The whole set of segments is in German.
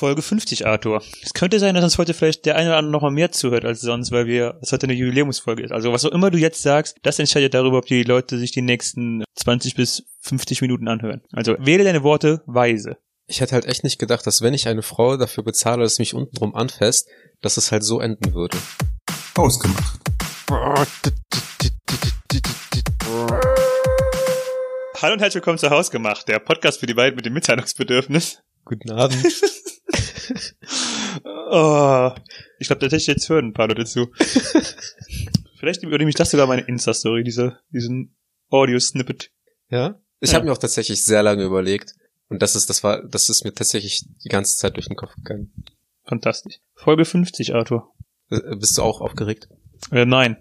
Folge 50, Arthur. Es könnte sein, dass uns heute vielleicht der eine oder andere noch mal mehr zuhört als sonst, weil wir, es heute eine Jubiläumsfolge ist. Also was auch immer du jetzt sagst, das entscheidet darüber, ob die Leute sich die nächsten 20 bis 50 Minuten anhören. Also wähle deine Worte weise. Ich hätte halt echt nicht gedacht, dass wenn ich eine Frau dafür bezahle, dass sie mich untenrum anfasst, dass es halt so enden würde. Ausgemacht. Hallo und herzlich willkommen zu Hausgemacht, der Podcast für die beiden mit dem Mitteilungsbedürfnis. Guten Abend. oh, ich glaube, da jetzt hören ein paar Leute zu. Vielleicht übernehme ich das sogar meine Insta-Story, diese, diesen Audio-Snippet. Ja? Ich Ja. habe mir auch tatsächlich sehr lange überlegt. Und das ist, das war, das ist mir tatsächlich die ganze Zeit durch den Kopf gegangen. Fantastisch. Folge 50, Arthur. Äh, Bist du auch aufgeregt? Äh, nein.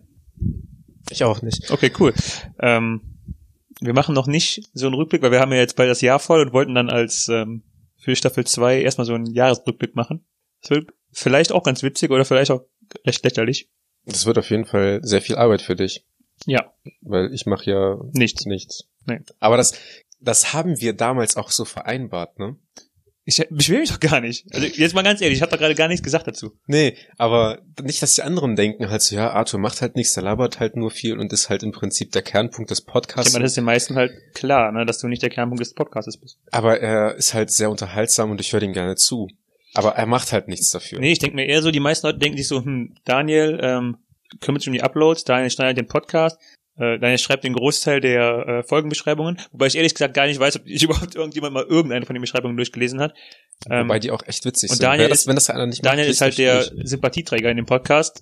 Ich auch nicht. Okay, cool. Ähm, wir machen noch nicht so einen Rückblick, weil wir haben ja jetzt bald das Jahr voll und wollten dann als ähm, für Staffel 2 erstmal so einen Jahresrückblick machen. Das wird vielleicht auch ganz witzig oder vielleicht auch recht lächerlich. Das wird auf jeden Fall sehr viel Arbeit für dich. Ja, Weil ich mache ja nichts. nichts. Nee. Aber das, das haben wir damals auch so vereinbart, ne? Ich beschwere mich doch gar nicht. Also jetzt mal ganz ehrlich, ich habe da gerade gar nichts gesagt dazu. Nee, aber nicht, dass die anderen denken halt so, ja, Arthur macht halt nichts, der labert halt nur viel und ist halt im Prinzip der Kernpunkt des Ich Podcasts. meine, das ist den meisten halt klar, ne, dass du nicht der Kernpunkt des Podcasts bist. aber er ist halt sehr unterhaltsam und ich höre ihm gerne zu. Aber er macht halt nichts dafür. Nee, ich denke mir eher so, die meisten Leute denken sich so, hm, Daniel ähm, kümmert sich um die Uploads, Daniel schneidet den Podcast, äh, Daniel schreibt den Großteil der äh, Folgenbeschreibungen, wobei ich ehrlich gesagt gar nicht weiß, ob ich überhaupt irgendjemand mal irgendeine von den Beschreibungen durchgelesen hat. Ähm, Wobei die auch echt witzig und sind. Daniel Wer das, ist- wenn das einer nicht Daniel macht, ist halt der durch. Sympathieträger in dem Podcast.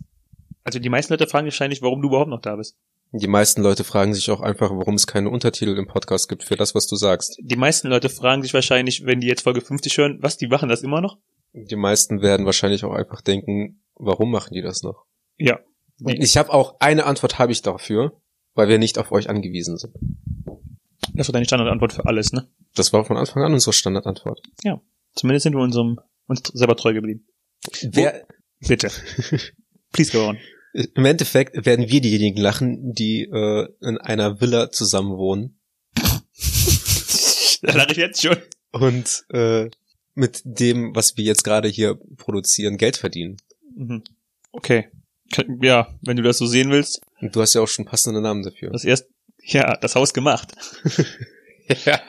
Also die meisten Leute fragen wahrscheinlich, warum du überhaupt noch da bist. Die meisten Leute fragen sich auch einfach, warum es keine Untertitel im Podcast gibt für das, was du sagst. Die meisten Leute fragen sich wahrscheinlich, wenn die jetzt Folge 50 hören, was, die machen das immer noch? Die meisten werden wahrscheinlich auch einfach denken, warum machen die das noch? Ja. Ich habe auch eine Antwort habe ich dafür, weil wir nicht auf euch angewiesen sind. Das war deine Standardantwort für alles, ne? Das war von Anfang an unsere Standardantwort. Zumindest sind wir unserem, uns selber treu geblieben. Wer, Bitte. Please go on. Im Endeffekt werden wir diejenigen lachen, die äh, in einer Villa zusammen wohnen da lache ich jetzt schon. und äh, mit dem, was wir jetzt gerade hier produzieren, Geld verdienen. Mhm. Okay. Ja, wenn du das so sehen willst, Und du hast ja auch schon passende Namen dafür. das erst, ja, das Haus gemacht. ja.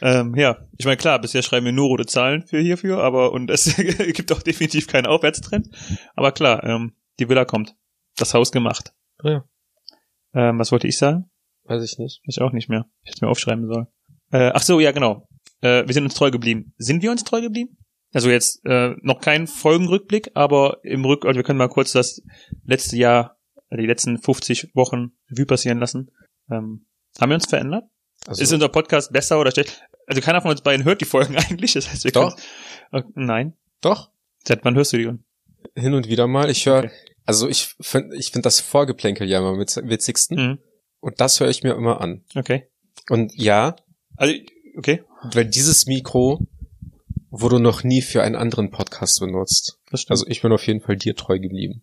Ähm, ja, ich meine, klar, bisher schreiben wir nur rote Zahlen für hierfür, aber, und es gibt auch definitiv keinen Aufwärtstrend. Aber klar, ähm, die Villa kommt. Das Haus gemacht. Ja. Ähm, was wollte ich sagen? Weiß ich nicht. Ich auch nicht mehr. Ich hätte mir aufschreiben sollen. Äh, ach so, ja, genau. Äh, wir sind uns treu geblieben. Sind wir uns treu geblieben? Also jetzt äh, noch kein Folgenrückblick, aber im Rück, also wir können mal kurz das letzte Jahr, die letzten 50 Wochen Revue passieren lassen. Ähm, haben wir uns verändert? Also, Ist unser Podcast besser oder schlecht? Also keiner von uns beiden hört die Folgen eigentlich, das heißt, wir Doch. können. Nein. doch, Seit wann hörst du die? hin und wieder mal. Ich höre, Okay. also ich finde ich find das Vorgeplänkel ja immer mit witzigsten. Mhm. Und das höre ich mir immer an. Okay. Und ja, Also, okay, weil dieses Mikro wurde noch nie für einen anderen Podcast benutzt. das stimmt. Also ich bin auf jeden Fall dir treu geblieben.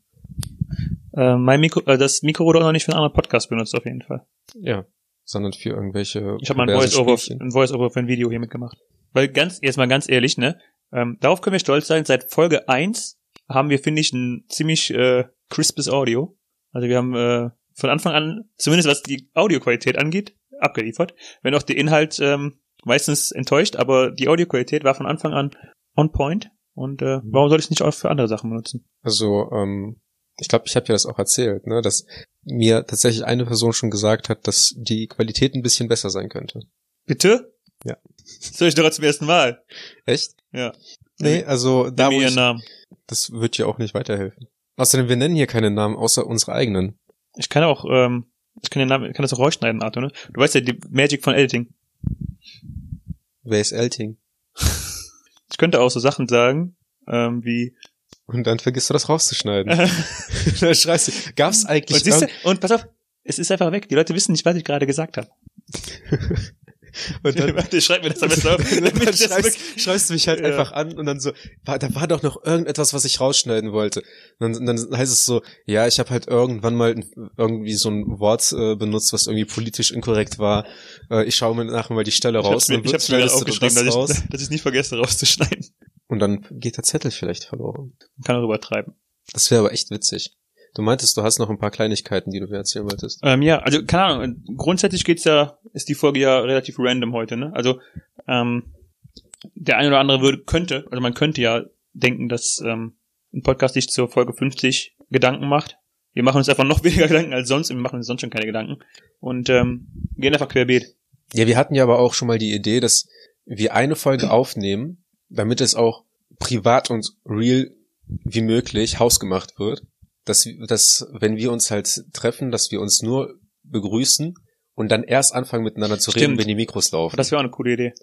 Äh, mein Mikro, äh, das Mikro wurde auch noch nicht für einen anderen Podcast benutzt, auf jeden Fall. Ja. Sondern für irgendwelche. Ich habe mal ein Voice-Over ein Voice für ein Video hier mitgemacht. Weil ganz, jetzt mal ganz ehrlich, ne? Ähm, darauf können wir stolz sein. Seit Folge 1 haben wir, finde ich, ein ziemlich äh, crispes Audio. Also wir haben äh, von Anfang an, zumindest was die Audioqualität angeht, abgeliefert. Wenn auch der Inhalt ähm, meistens enttäuscht, aber die Audioqualität war von Anfang an on point. Und äh, warum soll ich es nicht auch für andere Sachen benutzen? Also, ähm, ich glaube, ich habe dir das auch erzählt, ne, dass mir tatsächlich eine Person schon gesagt hat, dass die Qualität ein bisschen besser sein könnte. Bitte? Ja. Das höre ich doch zum ersten Mal. Echt? Ja. Nee, also da wo ich, Namen. das wird dir auch nicht weiterhelfen. Außerdem, wir nennen hier keine Namen außer unsere eigenen. Ich kann auch, ähm, ich kann den Namen, ich kann das auch rausschneiden, Arthur, ne? Du weißt ja die Magic von Editing. Wer ist Elting? Ich könnte auch so Sachen sagen, ähm, wie Und dann vergisst du das rauszuschneiden. und, da schreist du, gab's eigentlich siehst du, irgend- und pass auf, es ist einfach weg. Die Leute wissen nicht, was ich gerade gesagt habe. und dann, Warte, schreib mir das am besten auf. dann damit wirklich- schreist du mich halt Ja. einfach an und dann so, war, da war doch noch irgendetwas, was ich rausschneiden wollte. Und dann, dann heißt es so, ja, ich habe halt irgendwann mal irgendwie so ein Wort äh, benutzt, was irgendwie politisch inkorrekt war. Äh, ich schaue mir nachher mal die Stelle ich raus. hab's mir, dann ich hab's mir aufgeschrieben, dass ich, dass ich nicht vergesse rauszuschneiden. Und dann geht der Zettel vielleicht verloren. Man kann darüber treiben. Das wäre aber echt witzig. Du meintest, du hast noch ein paar Kleinigkeiten, die du mir erzählen wolltest. Ähm, ja, also keine Ahnung. Grundsätzlich geht's ja, ist die Folge ja relativ random heute. Ne? Also ähm, der eine oder andere würde könnte, also man könnte ja denken, dass ähm, ein Podcast sich zur Folge 50 Gedanken macht. Wir machen uns einfach noch weniger Gedanken als sonst. Wir machen uns sonst schon keine Gedanken und ähm, gehen einfach querbeet. Ja, wir hatten ja aber auch schon mal die Idee, dass wir eine Folge aufnehmen, damit es auch privat und real wie möglich hausgemacht wird. Dass, dass, wenn wir uns halt treffen, dass wir uns nur begrüßen und dann erst anfangen miteinander zu reden, Stimmt. wenn die Mikros laufen. Das wäre auch eine coole Idee.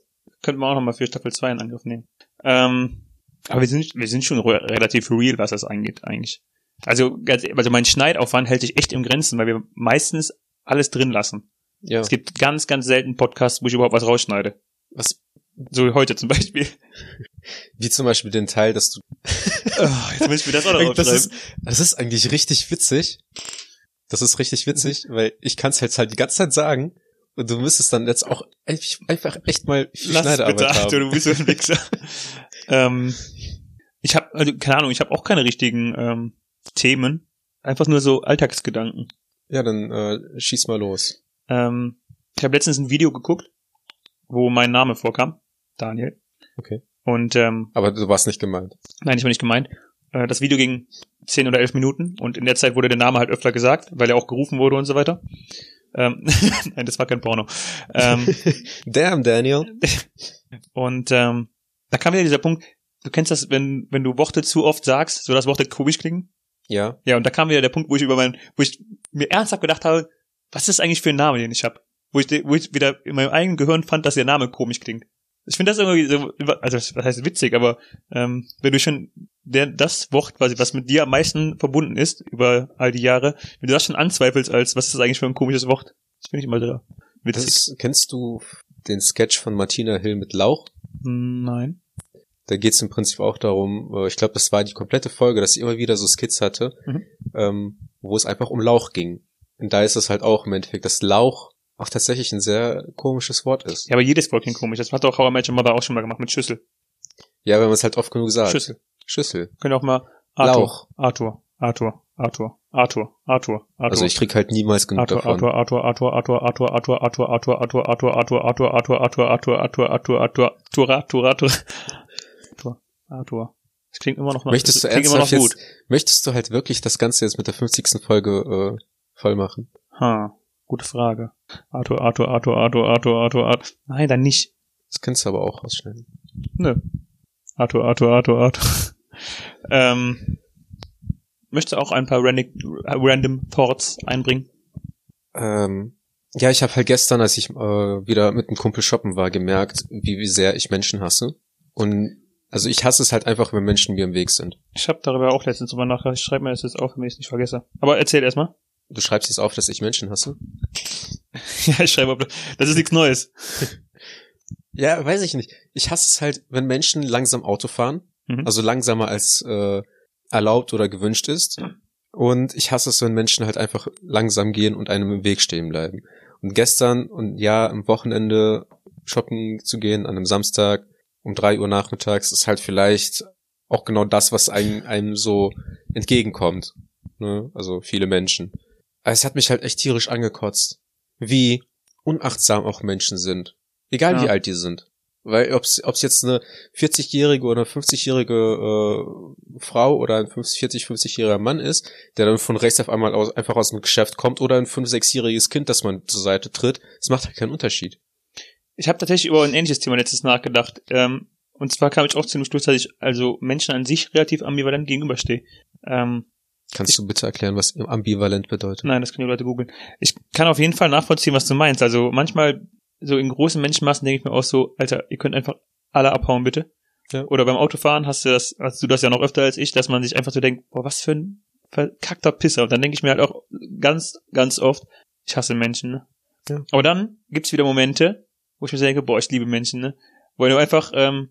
Könnten wir auch nochmal für Staffel 2 in Angriff nehmen. Ähm, aber wir sind, wir sind schon re relativ real, was das angeht, eigentlich. Also, also mein Schneidaufwand hält sich echt im Grenzen, weil wir meistens alles drin lassen. ja. Es gibt ganz, ganz selten Podcasts, wo ich überhaupt was rausschneide. Was, So wie heute zum Beispiel. wie zum Beispiel den Teil, dass du Oh, jetzt muss ich mir das auch noch das ist, aufschreiben. das ist eigentlich richtig witzig. Das ist richtig witzig, weil ich kann es jetzt halt die ganze Zeit sagen und du müsstest dann jetzt auch einfach echt mal viel Lass bitte, Schneidearbeit Arthur, haben. du bist so ein Wichser. ähm, ich habe, also keine Ahnung, ich habe auch keine richtigen ähm, Themen. Einfach nur so Alltagsgedanken. Ja, dann äh, schieß mal los. Ähm, ich habe letztens ein Video geguckt, wo mein Name vorkam. Daniel. Okay. Und ähm, Aber du warst nicht gemeint. nein, ich war nicht gemeint. Äh, das Video ging 10 oder 11 Minuten und in der Zeit wurde der Name halt öfter gesagt, weil er auch gerufen wurde und so weiter. Ähm, nein, das war kein Porno. Ähm, Damn, Daniel. Und ähm, da kam wieder dieser Punkt, du kennst das, wenn, wenn du Worte zu oft sagst, so dass Worte komisch klingen. Ja. Ja, und da kam wieder der Punkt, wo ich über mein, wo ich mir ernsthaft gedacht habe, was ist das eigentlich für ein Name, den ich habe? Wo ich, wo ich wieder in meinem eigenen Gehirn fand, dass der Name komisch klingt. Ich finde das irgendwie so, also das heißt witzig, aber ähm, wenn du schon der, das Wort, quasi, was mit dir am meisten verbunden ist über all die Jahre, wenn du das schon anzweifelst, als was ist das eigentlich für ein komisches Wort, das finde ich immer Das witzig. ist, kennst du den Sketch von Martina Hill mit Lauch? Nein. Da geht es im Prinzip auch darum, äh, ich glaube, das war die komplette Folge, dass sie immer wieder so Skits hatte, Mhm. ähm, wo es einfach um Lauch ging. Und da ist es halt auch im Endeffekt, dass Lauch auch tatsächlich ein sehr komisches Wort ist. Ja, aber jedes Wort klingt komisch. Das hat auch How I Met Your Mother auch schon mal gemacht mit Schüssel. Ja, wenn man es halt oft genug sagt. Schüssel. Schüssel. Können auch mal Arthur, Lauch. Arthur, Arthur, Arthur, Arthur, Arthur, Arthur. Also ich krieg halt niemals genug Arthur, davon. Arthur, Arthur, Arthur, Arthur, Arthur, Arthur, Arthur, Arthur, Arthur, Arthur, Arthur, Arthur, Arthur, Arthur, Arthur, Arthur, Arthur, Arthur, Tura, Tura, Arthur, Arthur. Das klingt immer noch Möchtest du ernsthaft jetzt, möchtest du halt wirklich das Ganze jetzt mit der 50. Folge äh, voll machen? Ha, gute Frage. Arthur, Arthur, Arthur, Arthur, Arthur, Arthur, Arthur. Nein, dann nicht. Das kannst du aber auch rausschneiden. Nö. Arthur, Arthur, Arthur, Arthur. ähm, möchtest du auch ein paar random, random Thoughts einbringen? Ähm, ja, ich habe halt gestern, als ich äh, wieder mit einem Kumpel shoppen war, gemerkt, wie, wie sehr ich Menschen hasse. Und also ich hasse es halt einfach, wenn Menschen mir im Weg sind. Ich habe darüber auch letztens drüber nachgedacht. Ich schreibe mir das jetzt auf, damit ich es nicht vergesse. Aber erzähl erstmal. Du schreibst jetzt auf, dass ich Menschen hasse? ja, ich schreibe auf. Das ist nichts Neues. Ja, weiß ich nicht. Ich hasse es halt, wenn Menschen langsam Auto fahren. Mhm. Also langsamer als äh, erlaubt oder gewünscht ist. Und ich hasse es, wenn Menschen halt einfach langsam gehen und einem im Weg stehen bleiben. Und gestern und ja, am Wochenende shoppen zu gehen, an einem Samstag um drei Uhr nachmittags, ist halt vielleicht auch genau das, was einem, einem so entgegenkommt. Ne? Also viele Menschen. Aber es hat mich halt echt tierisch angekotzt, wie unachtsam auch Menschen sind. Egal Ja. wie alt die sind. Weil ob's ob's jetzt eine 40-jährige oder 50-jährige äh, Frau oder ein 50, 40, 50-jähriger Mann ist, der dann von rechts auf einmal aus, einfach aus dem Geschäft kommt oder ein 5-, 6-jähriges Kind, das man zur Seite tritt, das macht halt keinen Unterschied. Ich habe tatsächlich über ein ähnliches Thema letztes nachgedacht. Ähm, und zwar kam ich auch zu dem Schluss, dass ich also Menschen an sich relativ ambivalent gegenüberstehe. Ähm, Kannst du bitte erklären, was ambivalent bedeutet? nein, das können die Leute googeln. Ich kann auf jeden Fall nachvollziehen, was du meinst. Also manchmal, so in großen Menschenmassen denke ich mir auch so, Alter, ihr könnt einfach alle abhauen, bitte. Ja. Oder beim Autofahren hast du das, hast du das ja noch öfter als ich, dass man sich einfach so denkt, boah, was für ein verkackter Pisser. Und dann denke ich mir halt auch ganz, ganz oft, ich hasse Menschen, ne? Ja. Aber dann gibt's wieder Momente, wo ich mir so denke, boah, ich liebe Menschen, ne? Wo du einfach, ähm,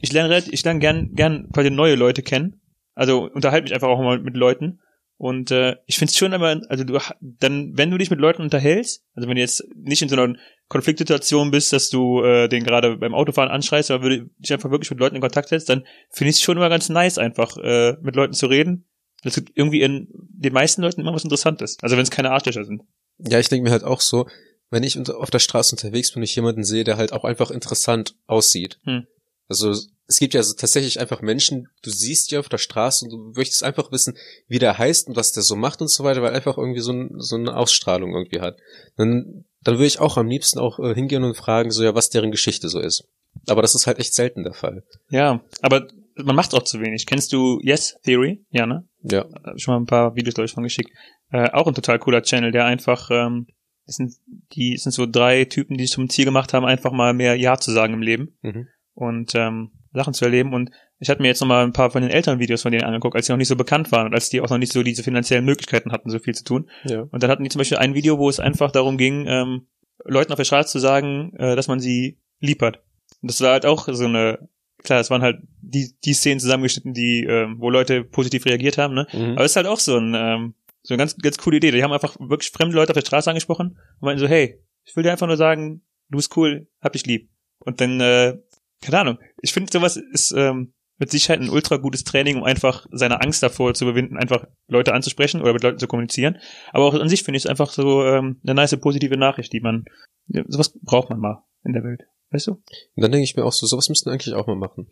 ich lerne ich lerne gern, gern quasi neue Leute kennen. Also unterhalte mich einfach auch mal mit Leuten. Und äh, ich finde es schon aber, also du dann, wenn du dich mit Leuten unterhältst, also wenn du jetzt nicht in so einer Konfliktsituation bist, dass du äh, den gerade beim Autofahren anschreist, aber würde dich einfach wirklich mit Leuten in Kontakt setzt, dann finde ich es schon immer ganz nice, einfach äh, mit Leuten zu reden. Das gibt irgendwie in den meisten Leuten immer was Interessantes. Also wenn es keine Arschlöcher sind. Ja, ich denke mir halt auch so, wenn ich auf der Straße unterwegs bin und ich jemanden sehe, der halt auch einfach interessant aussieht. Hm. Also es gibt ja so tatsächlich einfach Menschen, du siehst die auf der Straße und du möchtest einfach wissen, wie der heißt und was der so macht und so weiter, weil einfach irgendwie so, ein, so eine Ausstrahlung irgendwie hat. Dann, dann würde ich auch am liebsten auch äh, hingehen und fragen, so ja, was deren Geschichte so ist. Aber das ist halt echt selten der Fall. Ja, aber man macht auch zu wenig. Kennst du Yes Theory? Ja, ne? Ja. Äh, Schon mal ein paar Videos, glaube ich, von geschickt. Äh, auch ein total cooler Channel, der einfach, ähm, es sind, die es sind so drei Typen, die sich zum Ziel gemacht haben, einfach mal mehr Ja zu sagen im Leben Mhm. Und ähm, Sachen zu erleben. Und ich hatte mir jetzt noch mal ein paar von den älteren Videos von denen angeguckt, als die noch nicht so bekannt waren und als die auch noch nicht so diese finanziellen Möglichkeiten hatten, so viel zu tun. Ja. Und dann hatten die zum Beispiel ein Video, wo es einfach darum ging, ähm, Leuten auf der Straße zu sagen, äh, dass man sie lieb hat. Und das war halt auch so eine, klar, es waren halt die, die Szenen zusammengeschnitten, die, ähm, wo Leute positiv reagiert haben, ne? Mhm. Aber es ist halt auch so ein, ähm, so eine ganz, ganz coole Idee. Die haben einfach wirklich fremde Leute auf der Straße angesprochen und meinten so, hey, ich will dir einfach nur sagen, du bist cool, hab dich lieb. Und dann, äh, keine Ahnung, ich finde sowas ist ähm, mit Sicherheit ein ultra gutes Training, um einfach seine Angst davor zu überwinden, einfach Leute anzusprechen oder mit Leuten zu kommunizieren. Aber auch an sich finde ich es einfach so ähm, eine nice positive Nachricht, die man, sowas braucht man mal in der Welt. Weißt du? Und dann denke ich mir auch so, sowas müssten wir eigentlich auch mal machen.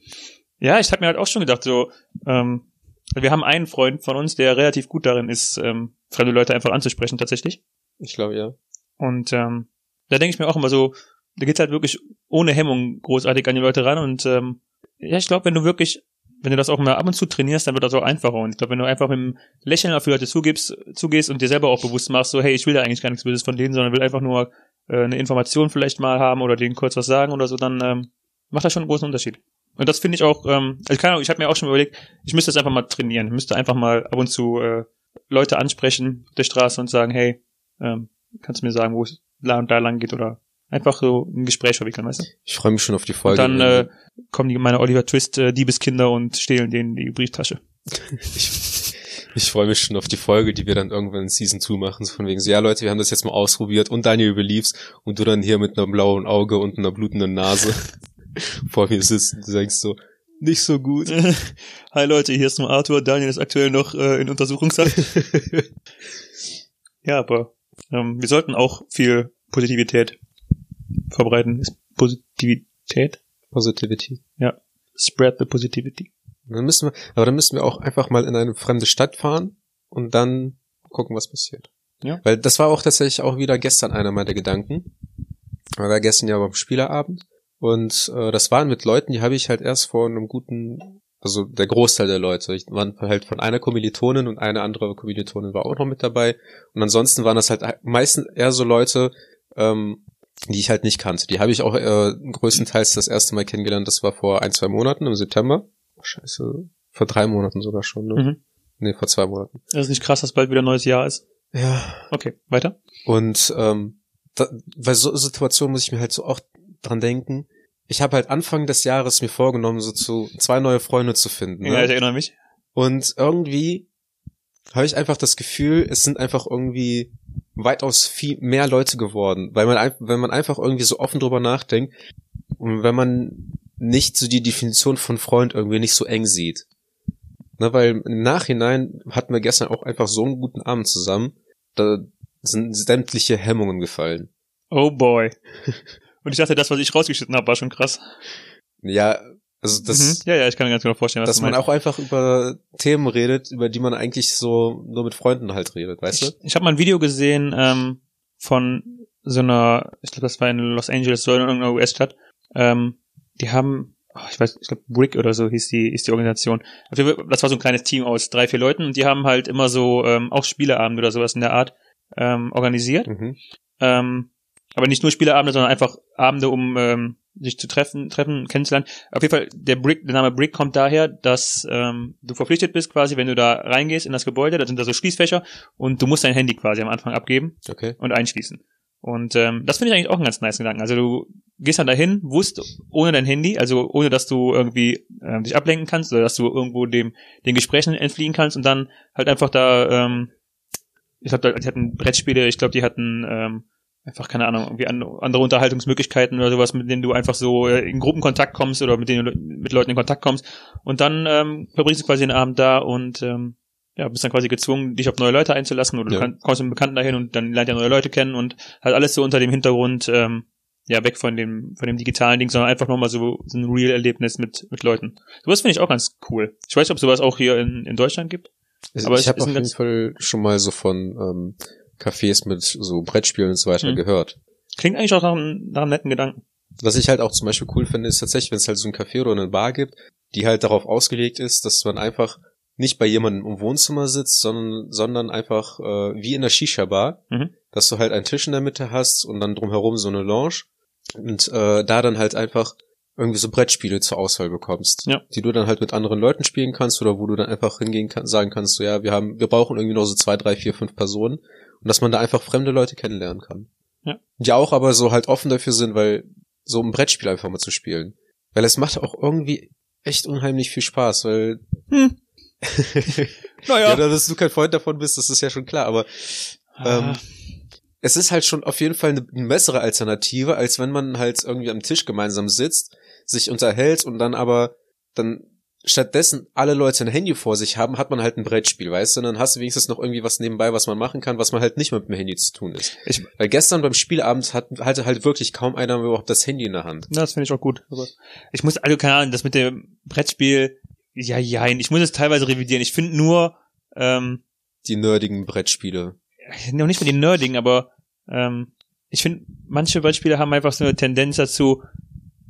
Ja, ich habe mir halt auch schon gedacht, so, ähm, wir haben einen Freund von uns, der relativ gut darin ist, ähm, fremde Leute einfach anzusprechen tatsächlich. Ich glaube ja. Und ähm, da denke ich mir auch immer so, da geht's halt wirklich ohne Hemmung großartig an die Leute ran. Und ähm, ja, ich glaube, wenn du wirklich, wenn du das auch mal ab und zu trainierst, dann wird das auch einfacher. Und ich glaube, wenn du einfach mit einem Lächeln auf die Leute zugibst, zugehst und dir selber auch bewusst machst, so, hey, ich will da eigentlich gar nichts Böses von denen, sondern will einfach nur äh, eine Information vielleicht mal haben oder denen kurz was sagen oder so, dann ähm, macht das schon einen großen Unterschied. Und das finde ich auch, ähm, also keine Ahnung, ich habe mir auch schon überlegt, ich müsste das einfach mal trainieren, ich müsste einfach mal ab und zu äh, Leute ansprechen auf der Straße und sagen, hey, ähm, kannst du mir sagen, wo es da und da lang geht oder einfach so ein Gespräch verwickeln, weißt du? Ich freue mich schon auf die Und Folge. dann äh, kommen die meine Oliver Twist äh, Diebeskinder und stehlen denen die Brieftasche. ich ich freue mich schon auf die Folge, die wir dann irgendwann in Season 2 machen. So von wegen so, ja Leute, wir haben das jetzt mal ausprobiert und Daniel beliefs und du dann hier mit einem blauen Auge und einer blutenden Nase vor mir sitzt und du denkst so, nicht so gut. Hi Leute, hier ist nur Arthur. Daniel ist aktuell noch äh, in Untersuchungshaft. ja, aber ähm, wir sollten auch viel Positivität verbreiten. Ist Positivität? Positivity. Spread the positivity. Dann müssen wir, aber dann müssen wir auch einfach mal in eine fremde Stadt fahren und dann gucken, was passiert. Ja. Weil das war auch tatsächlich auch wieder gestern einer meiner Gedanken. Ich war gestern ja beim Spielerabend und äh, das waren mit Leuten, die habe ich halt erst vor einem guten, also der Großteil der Leute, ich waren halt von einer Kommilitonin und eine andere Kommilitonin war auch noch mit dabei und ansonsten waren das halt meistens eher so Leute, ähm, die ich halt nicht kannte. Die habe ich auch äh, größtenteils das erste Mal kennengelernt, das war vor ein, zwei Monaten im September. Oh, scheiße, vor drei Monaten sogar schon, ne? Mhm. Nee, vor zwei Monaten. Das ist nicht krass, dass bald wieder ein neues Jahr ist. Ja. Okay, weiter. Und ähm, da, bei so Situationen muss ich mir halt so auch dran denken. Ich habe halt Anfang des Jahres mir vorgenommen, so zu zwei neue Freunde zu finden. Ne? Ja, ich erinnere mich. Und irgendwie habe ich einfach das Gefühl, es sind einfach irgendwie weitaus viel mehr Leute geworden, weil man wenn man einfach irgendwie so offen drüber nachdenkt und wenn man nicht so die Definition von Freund irgendwie nicht so eng sieht. Ne, weil im Nachhinein hatten wir gestern auch einfach so einen guten Abend zusammen, da sind sämtliche Hemmungen gefallen. Oh boy. Und ich dachte, das, was ich rausgeschnitten habe, war schon krass. Ja, also das, mhm. Ja, ja, ich kann mir ganz genau vorstellen, was dass man auch einfach über Themen redet, über die man eigentlich so nur mit Freunden halt redet, weißt du? Ich, ich habe mal ein Video gesehen ähm, von so einer, ich glaube, das war in Los Angeles, so in irgendeiner US-Stadt. Ähm, die haben, oh, ich weiß, ich glaube, Brick oder so hieß die, ist die Organisation. Das war so ein kleines Team aus drei, vier Leuten und die haben halt immer so ähm, auch Spieleabende oder sowas in der Art ähm, organisiert. Mhm. Ähm, aber nicht nur Spieleabende, sondern einfach Abende, um ähm, sich zu treffen, treffen, kennenzulernen. Auf jeden Fall, der Brick, der Name Brick kommt daher, dass ähm, du verpflichtet bist, quasi, wenn du da reingehst in das Gebäude, da sind da so Schließfächer und du musst dein Handy quasi am Anfang abgeben Okay. und einschließen. Und ähm, das finde ich eigentlich auch einen ganz nice Gedanken. Also du gehst dann dahin, wusst ohne dein Handy, also ohne dass du irgendwie ähm, dich ablenken kannst oder dass du irgendwo dem den Gesprächen entfliehen kannst und dann halt einfach da, ähm, ich glaube, die hatten Brettspiele, ich glaube, die hatten ähm, einfach, keine Ahnung, irgendwie an, andere Unterhaltungsmöglichkeiten oder sowas, mit denen du einfach so äh, in Gruppenkontakt kommst oder mit denen du mit Leuten in Kontakt kommst. Und dann ähm, verbringst du quasi den Abend da und ähm, ja, bist dann quasi gezwungen, dich auf neue Leute einzulassen oder Ja. du kann, kommst mit einem Bekannten dahin und dann lernt ihr neue Leute kennen und halt alles so unter dem Hintergrund, ähm, ja, weg von dem, von dem digitalen Ding, sondern einfach nochmal so, so ein Real-Erlebnis mit, mit Leuten. Sowas finde ich auch ganz cool. Ich weiß nicht, ob sowas auch hier in, in Deutschland gibt. Ich, Aber es ich habe auf jeden Fall schon mal so von ähm, Cafés mit so Brettspielen und so weiter Mhm. gehört. Klingt eigentlich auch nach einem, nach einem netten Gedanken. Was ich halt auch zum Beispiel cool finde, ist tatsächlich, wenn es halt so ein Café oder eine Bar gibt, die halt darauf ausgelegt ist, dass man einfach nicht bei jemandem im Wohnzimmer sitzt, sondern, sondern einfach äh, wie in der Shisha-Bar, Mhm. dass du halt einen Tisch in der Mitte hast und dann drumherum so eine Lounge und äh, da dann halt einfach irgendwie so Brettspiele zur Auswahl bekommst, Ja. die du dann halt mit anderen Leuten spielen kannst oder wo du dann einfach hingehen kannst, sagen kannst, so ja, wir haben, wir brauchen irgendwie noch so zwei, drei, vier, fünf Personen und dass man da einfach fremde Leute kennenlernen kann. Ja. Die auch aber so halt offen dafür sind, weil so ein Brettspiel einfach mal zu spielen. Weil es macht auch irgendwie echt unheimlich viel Spaß, weil Hm. ja, Naja. dass du kein Freund davon bist, das ist ja schon klar, aber ähm, es ist halt schon auf jeden Fall eine, eine bessere Alternative, als wenn man halt irgendwie am Tisch gemeinsam sitzt, sich unterhält und dann aber dann stattdessen alle Leute ein Handy vor sich haben, hat man halt ein Brettspiel, weißt du? Und dann hast du wenigstens noch irgendwie was nebenbei, was man machen kann, was man halt nicht mit dem Handy zu tun ist. Ich- Weil gestern beim Spielabend hat, hatte halt wirklich kaum einer überhaupt das Handy in der Hand. Ja, das finde ich auch gut. Aber Ich muss, also keine Ahnung, das mit dem Brettspiel, ja, ja, ich muss es teilweise revidieren. Ich finde nur, ähm, Die nerdigen Brettspiele. noch nicht mal die Nerdigen, aber ähm, ich finde, manche Brettspiele haben einfach so eine Tendenz dazu,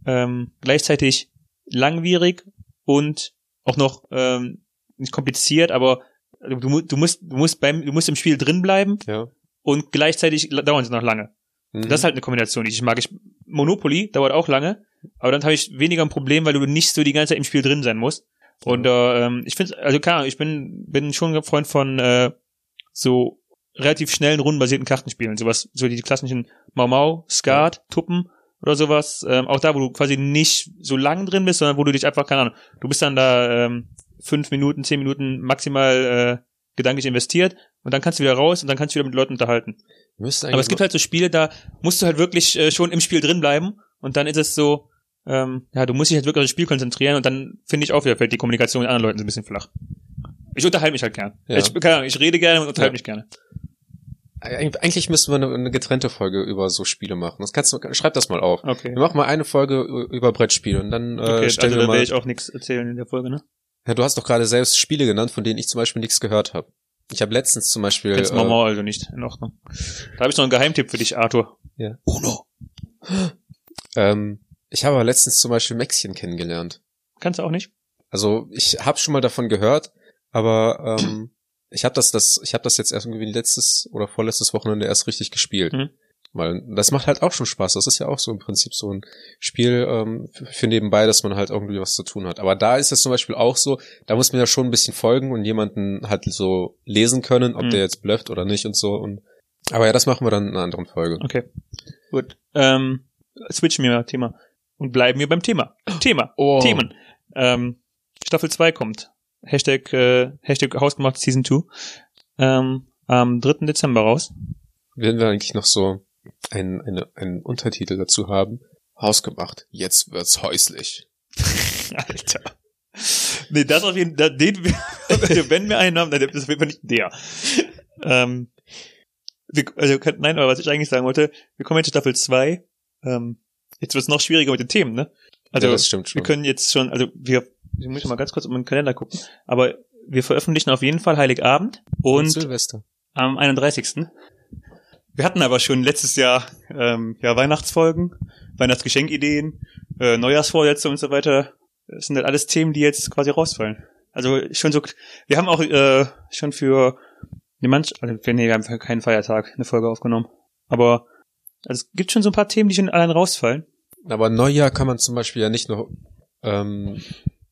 ähm, gleichzeitig langwierig und auch noch ähm, nicht kompliziert, aber du, du musst, du musst beim, du musst im Spiel drin bleiben Ja. und gleichzeitig dauern sie noch lange. Mhm. Das ist halt eine Kombination, die ich mag. Ich, Monopoly dauert auch lange, aber dann habe ich weniger ein Problem, weil du nicht so die ganze Zeit im Spiel drin sein musst. Und äh, ähm, ich finde, also klar, ich bin bin schon ein Freund von äh, so relativ schnellen rundenbasierten Kartenspielen, sowas, so die klassischen Mau Mau, Skat, Tuppen oder sowas. Ähm, auch da, wo du quasi nicht so lang drin bist, sondern wo du dich einfach, keine Ahnung, du bist dann da ähm, fünf Minuten, zehn Minuten maximal äh, gedanklich investiert und dann kannst du wieder raus und dann kannst du wieder mit Leuten unterhalten. Aber es gibt halt so Spiele, da musst du halt wirklich äh, schon im Spiel drin bleiben und dann ist es so, ähm, ja, du musst dich halt wirklich auf das Spiel konzentrieren und dann finde ich auch wieder, fällt die Kommunikation mit anderen Leuten so ein bisschen flach. Ich unterhalte mich halt gern. Ja. Ich, keine Ahnung, ich rede gerne und unterhalte Ja. mich gerne. Eig- Eigentlich müssten wir eine, eine getrennte Folge über so Spiele machen. Das kannst du, schreib das mal auf. Okay. Wir machen mal eine Folge über Brettspiele und dann äh, Okay, also stellen da wir werde mal. ich auch nichts erzählen in der Folge, ne? Ja, du hast doch gerade selbst Spiele genannt, von denen ich zum Beispiel nichts gehört habe. Ich habe letztens zum Beispiel. Jetzt machen wir also nicht. In Ordnung. Da habe ich noch einen Geheimtipp für dich, Arthur. Ja. Uno. ähm, ich habe letztens zum Beispiel Mäxchen kennengelernt. Kannst du auch nicht? Also ich habe schon mal davon gehört, aber ähm, ich habe das, das, ich habe das jetzt erst irgendwie letztes oder vorletztes Wochenende erst richtig gespielt. Mhm. Weil das macht halt auch schon Spaß. Das ist ja auch so im Prinzip so ein Spiel ähm, für- nebenbei, dass man halt irgendwie was zu tun hat. Aber da ist es zum Beispiel auch so, da muss man ja schon ein bisschen folgen und jemanden halt so lesen können, ob Mhm. der jetzt blufft oder nicht und so. Und aber ja, das machen wir dann in einer anderen Folge. Okay. Gut. Ähm, switchen wir mal Thema. Und bleiben wir beim Thema. Thema. Oh. Themen. Ähm, Staffel 2 kommt. Hashtag, äh, Hashtag Hausgemacht Season 2. Ähm, am 3. Dezember raus. Werden wir eigentlich noch so einen, eine, einen Untertitel dazu haben? Hausgemacht. Jetzt wird's häuslich. Alter. Nee, das auf jeden Fall, den, wenn wir einen haben, dann ist das auf jeden Fall nicht der. Ähm, wir, also, nein, aber was ich eigentlich sagen wollte, wir kommen jetzt zu Staffel 2. Ähm, jetzt wird es noch schwieriger mit den Themen, ne? Also, ja, das stimmt schon. wir können jetzt schon, also wir, ich muss mal ganz kurz um den Kalender gucken, aber wir veröffentlichen auf jeden Fall Heiligabend und Silvester. am 31. Wir hatten aber schon letztes Jahr ähm, ja Weihnachtsfolgen, Weihnachtsgeschenkideen, äh, Neujahrsvorsätze und so weiter. Das sind halt alles Themen, die jetzt quasi rausfallen. Also schon so, wir haben auch äh, schon für ne, manch, also nee, wir haben für keinen Feiertag eine Folge aufgenommen. Aber also, es gibt schon so ein paar Themen, die schon allein rausfallen. Aber Neujahr kann man zum Beispiel ja nicht nur ähm,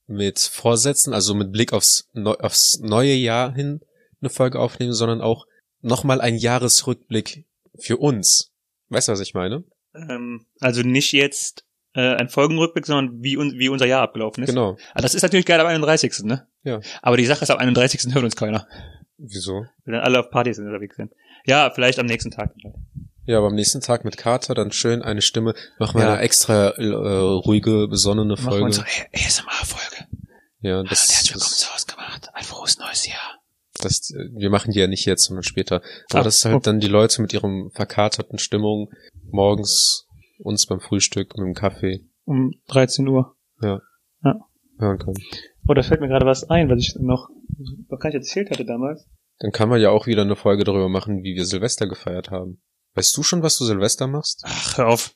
mit Vorsätzen, also mit Blick aufs, Neu aufs neue Jahr hin eine Folge aufnehmen, sondern auch nochmal ein Jahresrückblick für uns. Weißt du, was ich meine? Ähm, also nicht jetzt äh, ein Folgenrückblick, sondern wie, un wie unser Jahr abgelaufen ist. Genau. Aber das ist natürlich geil am 31. Ne? Ja. Aber die Sache ist, am 31. hört uns keiner. Wieso? Wir dann alle auf Partys unterwegs sind. Ja, vielleicht am nächsten Tag. Ja, aber am nächsten Tag mit Kater dann schön eine Stimme. Machen wir Ja. eine extra äh, ruhige, besonnene Machen wir Folge. unsere ASMR-Folge. Ja, Und das, herzlich willkommen zu Hausgemacht. Ein frohes neues Jahr. das, wir machen die ja nicht jetzt, sondern später. Aber Ah, das ist halt oh. dann die Leute mit ihrem verkaterten Stimmung morgens uns beim Frühstück mit dem Kaffee Um 13 Uhr. hören können. Oh, da fällt mir gerade was ein, was ich noch, noch gar nicht erzählt hatte damals. Dann kann man ja auch wieder eine Folge darüber machen, wie wir Silvester gefeiert haben. Weißt du schon, was du Silvester machst? Ach, hör auf.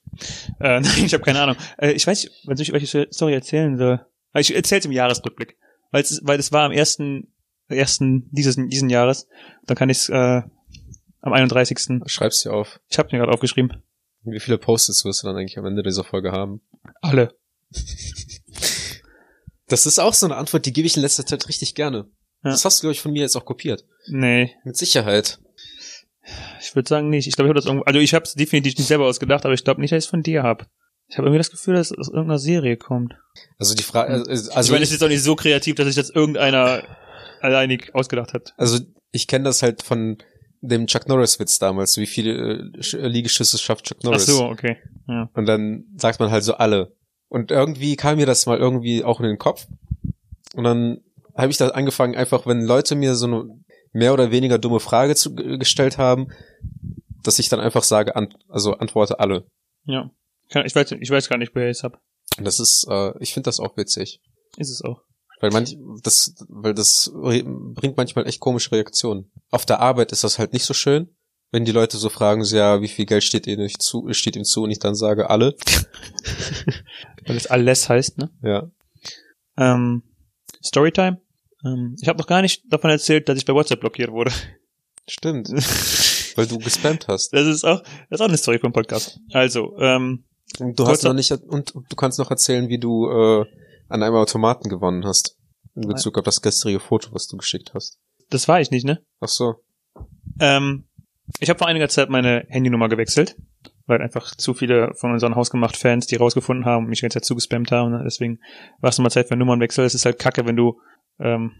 Äh, nein, ich habe keine Ahnung. Äh, ich weiß nicht, was ich welche Story erzählen soll. Äh, Ich erzähl's im Jahresrückblick. Weil es, weil es war am ersten, ersten dieses, diesen Jahres. Dann kann ich's äh, am 31. Schreib's dir auf. Ich habe mir gerade aufgeschrieben. Wie viele Post-its wirst du dann eigentlich am Ende dieser Folge haben? Alle. Das ist auch so eine Antwort, die gebe ich in letzter Zeit richtig gerne. Ja. Das hast du, glaube ich, von mir jetzt auch kopiert. Nee, Mit Sicherheit. Ich würde sagen nicht. Ich glaube, ich habe das irgendwo, also ich habe es definitiv nicht selber ausgedacht, aber ich glaube nicht, dass ich es von dir hab. Ich habe irgendwie das Gefühl, dass es aus irgendeiner Serie kommt. Also die Frage, also, Also ich meine, es ist auch nicht so kreativ, dass sich das irgendeiner alleinig ausgedacht hat. Also ich kenne das halt von dem Chuck Norris Witz damals, wie viele äh, Sch- Liegestütze schafft Chuck Ach Norris. so, okay. Ja. Und dann sagt man halt so alle. Und irgendwie kam mir das mal irgendwie auch in den Kopf. Und dann habe ich da angefangen, einfach, wenn Leute mir so eine mehr oder weniger dumme Frage zu, gestellt haben, dass ich dann einfach sage, an, also antworte alle. Ja. Ich weiß, ich weiß gar nicht, wer ich es hab. Und das ist, äh, ich finde das auch witzig. Ist es auch. Weil manch, das, weil das bringt manchmal echt komische Reaktionen. Auf der Arbeit ist das halt nicht so schön, wenn die Leute so fragen, so, ja, wie viel Geld steht ihnen zu, steht ihnen zu, und ich dann sage alle. Weil es alles heißt, ne? Ja. Ähm, Storytime. Ähm, ich habe noch gar nicht davon erzählt, dass ich bei WhatsApp blockiert wurde. Stimmt. weil du gespammt hast. Das ist auch, das ist auch eine Story vom Podcast. Also, ähm, Und du hast noch nicht, und du kannst noch erzählen, wie du, äh, an einem Automaten gewonnen hast. In Bezug auf das gestrige Foto, was du geschickt hast. das war ich nicht, ne? Ach so. Ähm, ich habe vor einiger Zeit meine Handynummer gewechselt, weil einfach zu viele von unseren Hausgemacht-Fans die rausgefunden haben und mich die ganze Zeit zugespammt haben. Ne? Deswegen war es nochmal Zeit für einen Nummernwechsel. Es ist halt kacke, wenn du ähm,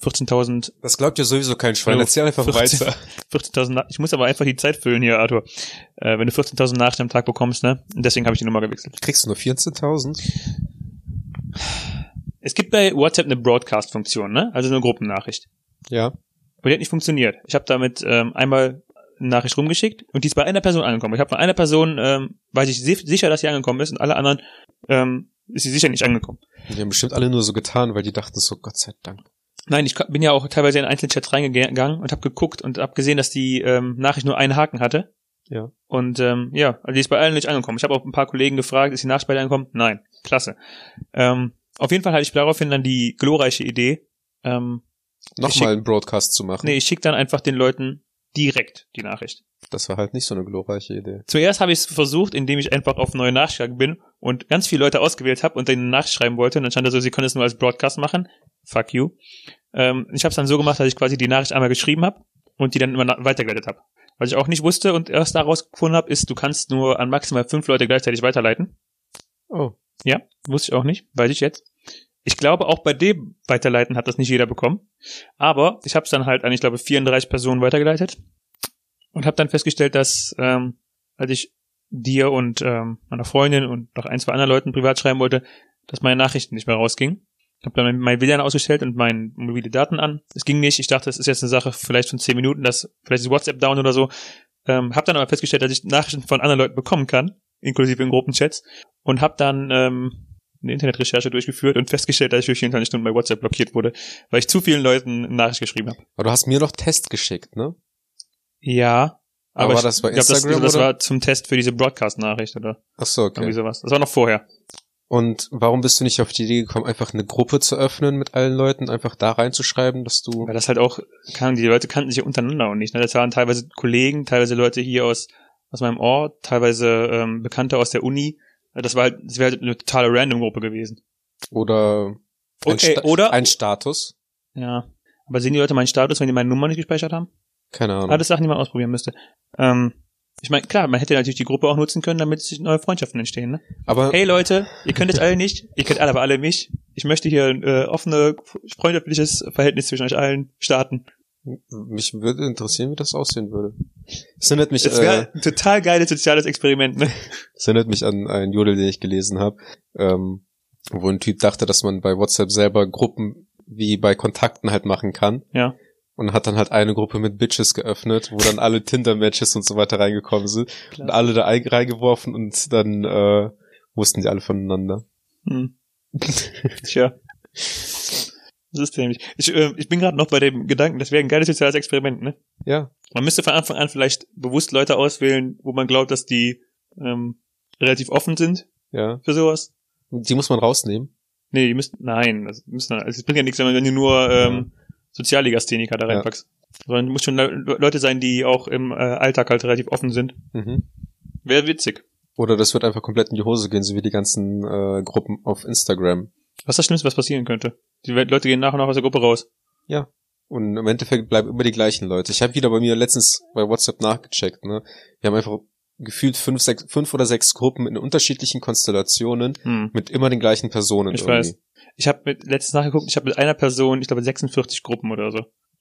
14.000 Das glaubt dir sowieso kein Schwein. Jo, Erzähl einfach 14 weiter. 14.000 Na- Ich muss aber einfach die Zeit füllen hier, Arthur. Äh, wenn du 14.000 Nachrichten am Tag bekommst, ne? Und deswegen habe ich die Nummer gewechselt. Kriegst du nur 14.000? Es gibt bei WhatsApp eine Broadcast-Funktion, ne? Also eine Gruppennachricht. Ja. Aber die hat nicht funktioniert. Ich habe damit ähm, einmal Nachricht rumgeschickt und die ist bei einer Person angekommen. Ich habe von einer Person, ähm, weiß ich si- sicher, dass sie angekommen ist und alle anderen ähm, ist sie sicher nicht angekommen. Die haben bestimmt alle nur so getan, weil die dachten so, Gott sei Dank. Nein, ich bin ja auch teilweise in einzelne Chats reingegangen und habe geguckt und habe gesehen, dass die ähm, Nachricht nur einen Haken hatte. Ja. Und ähm, ja, also die ist bei allen nicht angekommen. Ich habe auch ein paar Kollegen gefragt, ist die Nachricht bei dir angekommen? Nein. Klasse. Ähm, auf jeden Fall hatte ich daraufhin dann die glorreiche Idee, ähm, Nochmal einen Broadcast zu machen. nee, ich schicke dann einfach den Leuten direkt die Nachricht. Das war halt nicht so eine glorreiche Idee. Zuerst habe ich es versucht, indem ich einfach auf neue gegangen bin und ganz viele Leute ausgewählt habe und denen eine Nachricht schreiben wollte. Und dann stand da so, sie können es nur als Broadcast machen. Fuck you. Ähm, ich habe es dann so gemacht, dass ich quasi die Nachricht einmal geschrieben habe und die dann immer weitergeleitet habe. Was ich auch nicht wusste und erst daraus gefunden habe, ist, du kannst nur an maximal fünf Leute gleichzeitig weiterleiten. Oh. Ja, wusste ich auch nicht, weiß ich jetzt. Ich glaube, auch bei dem Weiterleiten hat das nicht jeder bekommen. Aber ich habe es dann halt an, ich glaube, 34 Personen weitergeleitet und habe dann festgestellt, dass ähm, als ich dir und ähm, meiner Freundin und noch ein, zwei anderen Leuten privat schreiben wollte, dass meine Nachrichten nicht mehr rausgingen. Ich habe dann mein WLAN ausgestellt und meine mobile Daten an. Es ging nicht. Ich dachte, es ist jetzt eine Sache vielleicht von 10 Minuten, dass vielleicht ist WhatsApp down oder so. Ähm, habe dann aber festgestellt, dass ich Nachrichten von anderen Leuten bekommen kann, inklusive in Gruppenchats und habe dann ähm, eine Internetrecherche durchgeführt und festgestellt, dass ich für 24 Stunden bei WhatsApp blockiert wurde, weil ich zu vielen Leuten eine Nachricht geschrieben habe. Aber du hast mir noch Test geschickt, ne? Ja. Aber Aber war das glaub, Instagram, Das, das oder? war zum Test für diese Broadcast-Nachricht oder Ach so, irgendwie okay. sowas. Das war noch vorher. Und warum bist du nicht auf die Idee gekommen, einfach eine Gruppe zu öffnen mit allen Leuten, einfach da reinzuschreiben, dass du... Weil das halt auch, die Leute kannten sich ja untereinander und nicht. Ne? Das waren teilweise Kollegen, teilweise Leute hier aus, aus meinem Ort, teilweise ähm, Bekannte aus der Uni. Das war halt, das wäre halt eine totale Random-Gruppe gewesen. Oder ein, Okay, Sta oder? ein Status? Ja. Aber sehen die Leute meinen Status, wenn die meine Nummer nicht gespeichert haben? Keine Ahnung. Alles Sachen, die man ausprobieren müsste. Ähm, ich meine, klar, man hätte natürlich die Gruppe auch nutzen können, damit sich neue Freundschaften entstehen. Ne? Aber Hey Leute, ihr könnt es alle nicht, ihr kennt alle aber alle mich. Ich möchte hier ein äh, offene, freundschaftliches Verhältnis zwischen euch allen starten. Mich würde interessieren, wie das aussehen würde. Es erinnert mich, Das äh, wäre ein total geiles soziales Experiment, ne? es erinnert mich an einen Jodel, den ich gelesen habe, ähm, wo ein Typ dachte, dass man bei WhatsApp selber Gruppen wie bei Kontakten halt machen kann. Ja. Und hat dann halt eine Gruppe mit Bitches geöffnet, wo dann alle Tinder-Matches und so weiter reingekommen sind. Und alle da ein- reingeworfen und dann äh, wussten die alle voneinander. Hm. Tja. Das ist nämlich. Ich, äh, ich bin gerade noch bei dem Gedanken, das wäre ein geiles soziales Experiment, ne? Ja, Man müsste von Anfang an vielleicht bewusst Leute auswählen, wo man glaubt, dass die ähm, relativ offen sind ja. für sowas. Die muss man rausnehmen. Nee, die müssten, nein, das müssen, also es bringt ja nichts, wenn du nur ähm, Soziallegastheniker da Ja. reinpackst. Sondern muss schon Le Leute sein, die auch im äh, Alltag halt relativ offen sind. Mhm. Wäre witzig. Oder das wird einfach komplett in die Hose gehen, so wie die ganzen äh, Gruppen auf Instagram. Was ist das Schlimmste, was passieren könnte? Die Leute gehen nach und nach aus der Gruppe raus. Und im Endeffekt bleiben immer die gleichen Leute. Ich habe wieder bei mir letztens bei WhatsApp nachgecheckt. Ne? Wir haben einfach gefühlt fünf, sechs, fünf oder sechs Gruppen in unterschiedlichen Konstellationen Hm. mit immer den gleichen Personen. Ich irgendwie. weiß. Ich habe mit letztens nachgeguckt, ich habe mit einer Person, ich glaube 46 Gruppen oder so.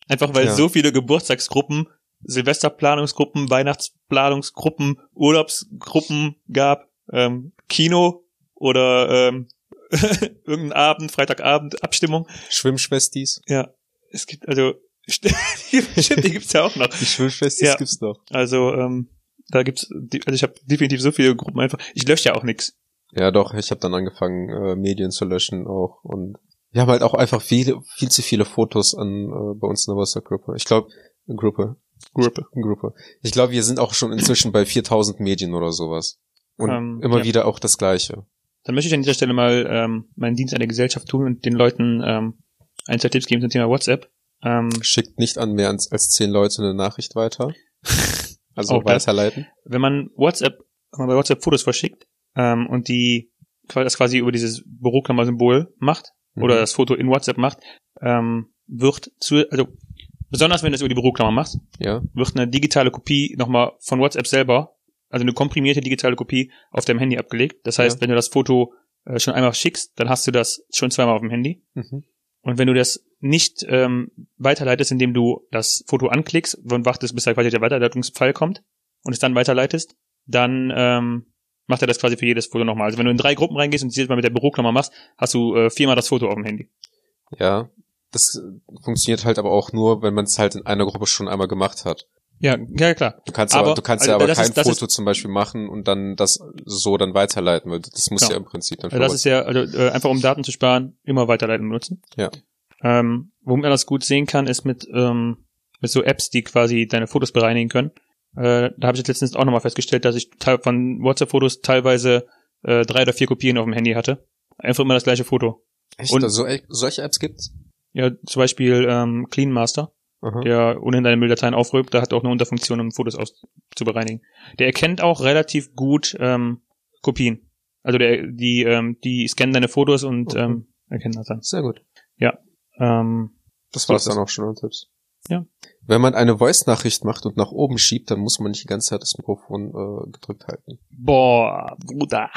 Einfach weil Ja. es so viele Geburtstagsgruppen, Silvesterplanungsgruppen, Weihnachtsplanungsgruppen, Urlaubsgruppen gab, ähm, Kino oder ähm, irgendein Abend, Freitagabend, Abstimmung. Schwimmschwestis. Ja, es gibt also stimmt, die gibt's ja auch noch. Die Schwimmschwestis Ja. gibt's noch. Also ähm, da gibt's, also ich habe definitiv so viele Gruppen einfach. Ich lösche ja auch nix. Ja, doch. Ich habe dann angefangen, äh, Medien zu löschen auch. Und wir haben halt auch einfach viele, viel zu viele Fotos an äh, bei uns in der WhatsApp-Gruppe. Ich glaube, Gruppe. Gruppe. Gruppe. Ich glaube, wir sind auch schon inzwischen bei 4000 Medien oder sowas. Und Ähm, immer ja. wieder auch das Gleiche. Dann möchte ich an dieser Stelle mal ähm, meinen Dienst an der Gesellschaft tun und den Leuten ähm, ein, zwei Tipps geben zum Thema WhatsApp. Ähm, Schickt nicht an mehr als, als zehn Leute eine Nachricht weiter. Also Auch das. weiterleiten. wenn man WhatsApp, wenn man bei WhatsApp Fotos verschickt ähm, und die das quasi über dieses Büroklammer-Symbol macht oder Mhm. das Foto in WhatsApp macht, ähm, wird zu, also besonders wenn du es über die Büroklammer machst, Ja. wird eine digitale Kopie nochmal von WhatsApp selber, also eine komprimierte digitale Kopie auf deinem Handy abgelegt. Das heißt, Ja. wenn du das Foto äh, schon einmal schickst, dann hast du das schon zweimal auf dem Handy. Mhm. Und wenn du das nicht ähm, weiterleitest, indem du das Foto anklickst und wartest, bis da quasi der Weiterleitungspfeil kommt und es dann weiterleitest, dann ähm, macht er das quasi für jedes Foto nochmal. Also wenn du in drei Gruppen reingehst und es jedes Mal mit der Büroklammer machst, hast du äh, viermal das Foto auf dem Handy. Ja. Das äh, funktioniert halt aber auch nur, wenn man es halt in einer Gruppe schon einmal gemacht hat. Ja, ja klar. Du kannst Aber- aber, du kannst ja also aber das kein ist- Foto zum Beispiel machen und dann das so dann weiterleiten, weil das muss Ja. ja, im Prinzip dann Also das ist ja, also, äh, einfach um Daten zu sparen, immer weiterleiten benutzen. Ja. Ähm, wo man das gut sehen kann, ist mit, ähm, mit so Apps, die quasi deine Fotos bereinigen können. Äh, da habe ich jetzt letztens auch nochmal festgestellt, dass ich von WhatsApp-Fotos teilweise äh, drei oder vier Kopien auf dem Handy hatte. Einfach immer das gleiche Foto. Echt? und- also, so, solche Apps gibt's? Ja, zum Beispiel ähm, Clean Master, Aha. der ohnehin deine Mülldateien aufräumt, da hat auch eine Unterfunktion, um Fotos aus zu bereinigen. Der erkennt auch relativ gut ähm, Kopien. Also der, die, ähm, die scannen deine Fotos und Okay. ähm, erkennen das dann. Sehr gut. Ähm, Das So war ist dann auch schon an Tipps. Ja. Wenn man eine Voice-Nachricht macht und nach oben schiebt, dann muss man nicht die ganze Zeit das Mikrofon äh, gedrückt halten. boah, Bruder.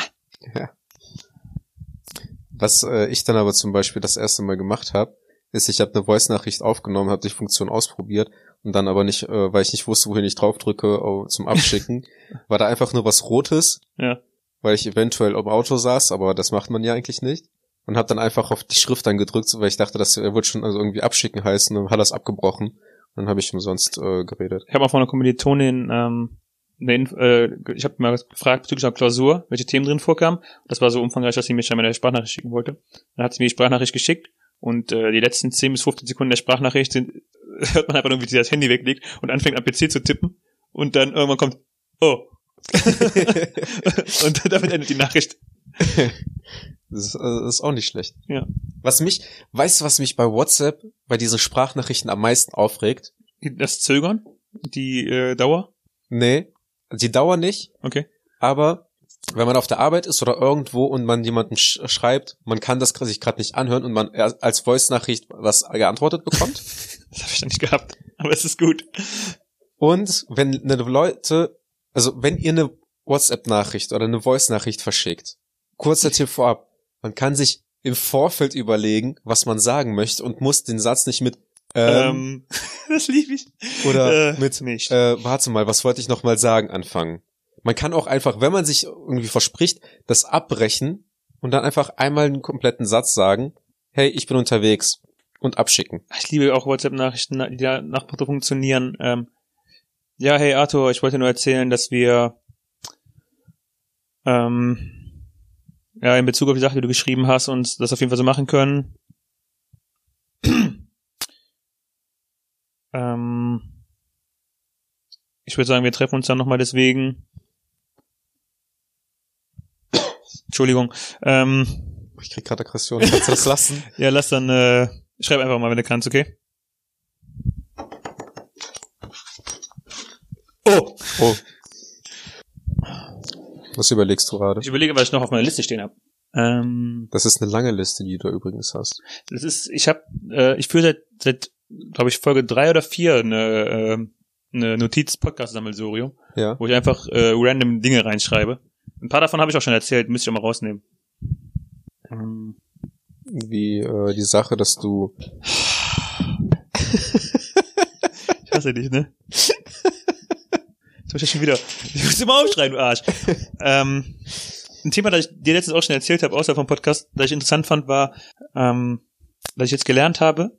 Was äh, ich dann aber zum Beispiel das erste Mal gemacht habe, ist, ich habe eine Voice-Nachricht aufgenommen, habe die Funktion ausprobiert und dann aber nicht, äh, weil ich nicht wusste, wohin ich draufdrücke äh, zum Abschicken, war da einfach nur was Rotes, Ja. weil ich eventuell im Auto saß, aber das macht man ja eigentlich nicht. Und habe dann einfach auf die Schrift dann gedrückt, weil ich dachte, das wird schon also irgendwie abschicken heißen, und hat das abgebrochen. Und dann habe ich umsonst äh, geredet. Ich habe auch von einer Kommilitonin, ähm, eine, Inf- äh, ich habe mal gefragt bezüglich einer Klausur, welche Themen drin vorkamen. Das war so umfangreich, dass sie mir scheinbar eine Sprachnachricht schicken wollte. Dann hat sie mir die Sprachnachricht geschickt und äh, die letzten 10 bis 15 Sekunden der Sprachnachricht sind, hört man einfach nur, wie sie das Handy weglegt und anfängt am PC zu tippen und dann irgendwann kommt, oh. und damit endet die Nachricht. Das ist, äh, ist auch nicht schlecht. Ja. Was mich, weißt du, was mich bei WhatsApp, bei diesen Sprachnachrichten am meisten aufregt? Das Zögern, die äh, Dauer, Nee, die Dauer nicht, okay. aber wenn man auf der Arbeit ist oder irgendwo und man jemanden sch schreibt, man kann das sich gerade nicht anhören und man als Voice-Nachricht was geantwortet bekommt. Das habe ich noch nicht gehabt, aber es ist gut. und wenn eine Leute, also wenn ihr eine WhatsApp-Nachricht oder eine Voice-Nachricht verschickt, kurzer Tipp vorab, man kann sich im Vorfeld überlegen, was man sagen möchte und muss den Satz nicht mit ähm, Ähm, das liebe ich. Oder Äh, mit, nicht. äh, warte mal, was wollte ich noch mal sagen anfangen? Man kann auch einfach, wenn man sich irgendwie verspricht, das abbrechen und dann einfach einmal einen kompletten Satz sagen, hey, ich bin unterwegs und abschicken. Ich liebe auch WhatsApp-Nachrichten, die nach Motto funktionieren. Ähm, ja, hey Arthur, ich wollte nur erzählen, dass wir ähm, ja in Bezug auf die Sache, die du geschrieben hast, uns das auf jeden Fall so machen können. ähm, ich würde sagen, wir treffen uns dann nochmal deswegen. Entschuldigung. Ähm, Ich krieg gerade Aggression, kannst du das lassen? ja, lass dann, äh, schreib einfach mal, wenn du kannst, okay? Oh! Oh. Was überlegst du gerade? Ich überlege, was ich noch auf meiner Liste stehen habe. Ähm, Das ist eine lange Liste, die du übrigens hast. das ist, ich habe, äh, ich führe seit, seit glaube ich, Folge drei oder vier eine, äh, eine Notiz-Podcast-Sammelsurium, Ja. wo ich einfach äh, random Dinge reinschreibe. Ein paar davon habe ich auch schon erzählt, müsste ich auch mal rausnehmen. Ähm, Wie äh, die Sache, dass du Ich hasse dich, ne? Jetzt muss ich schon wieder. Ich muss immer aufschreien, du Arsch. ähm, ein Thema, das ich dir letztens auch schon erzählt habe, außer vom Podcast, das ich interessant fand, war, ähm, dass ich jetzt gelernt habe,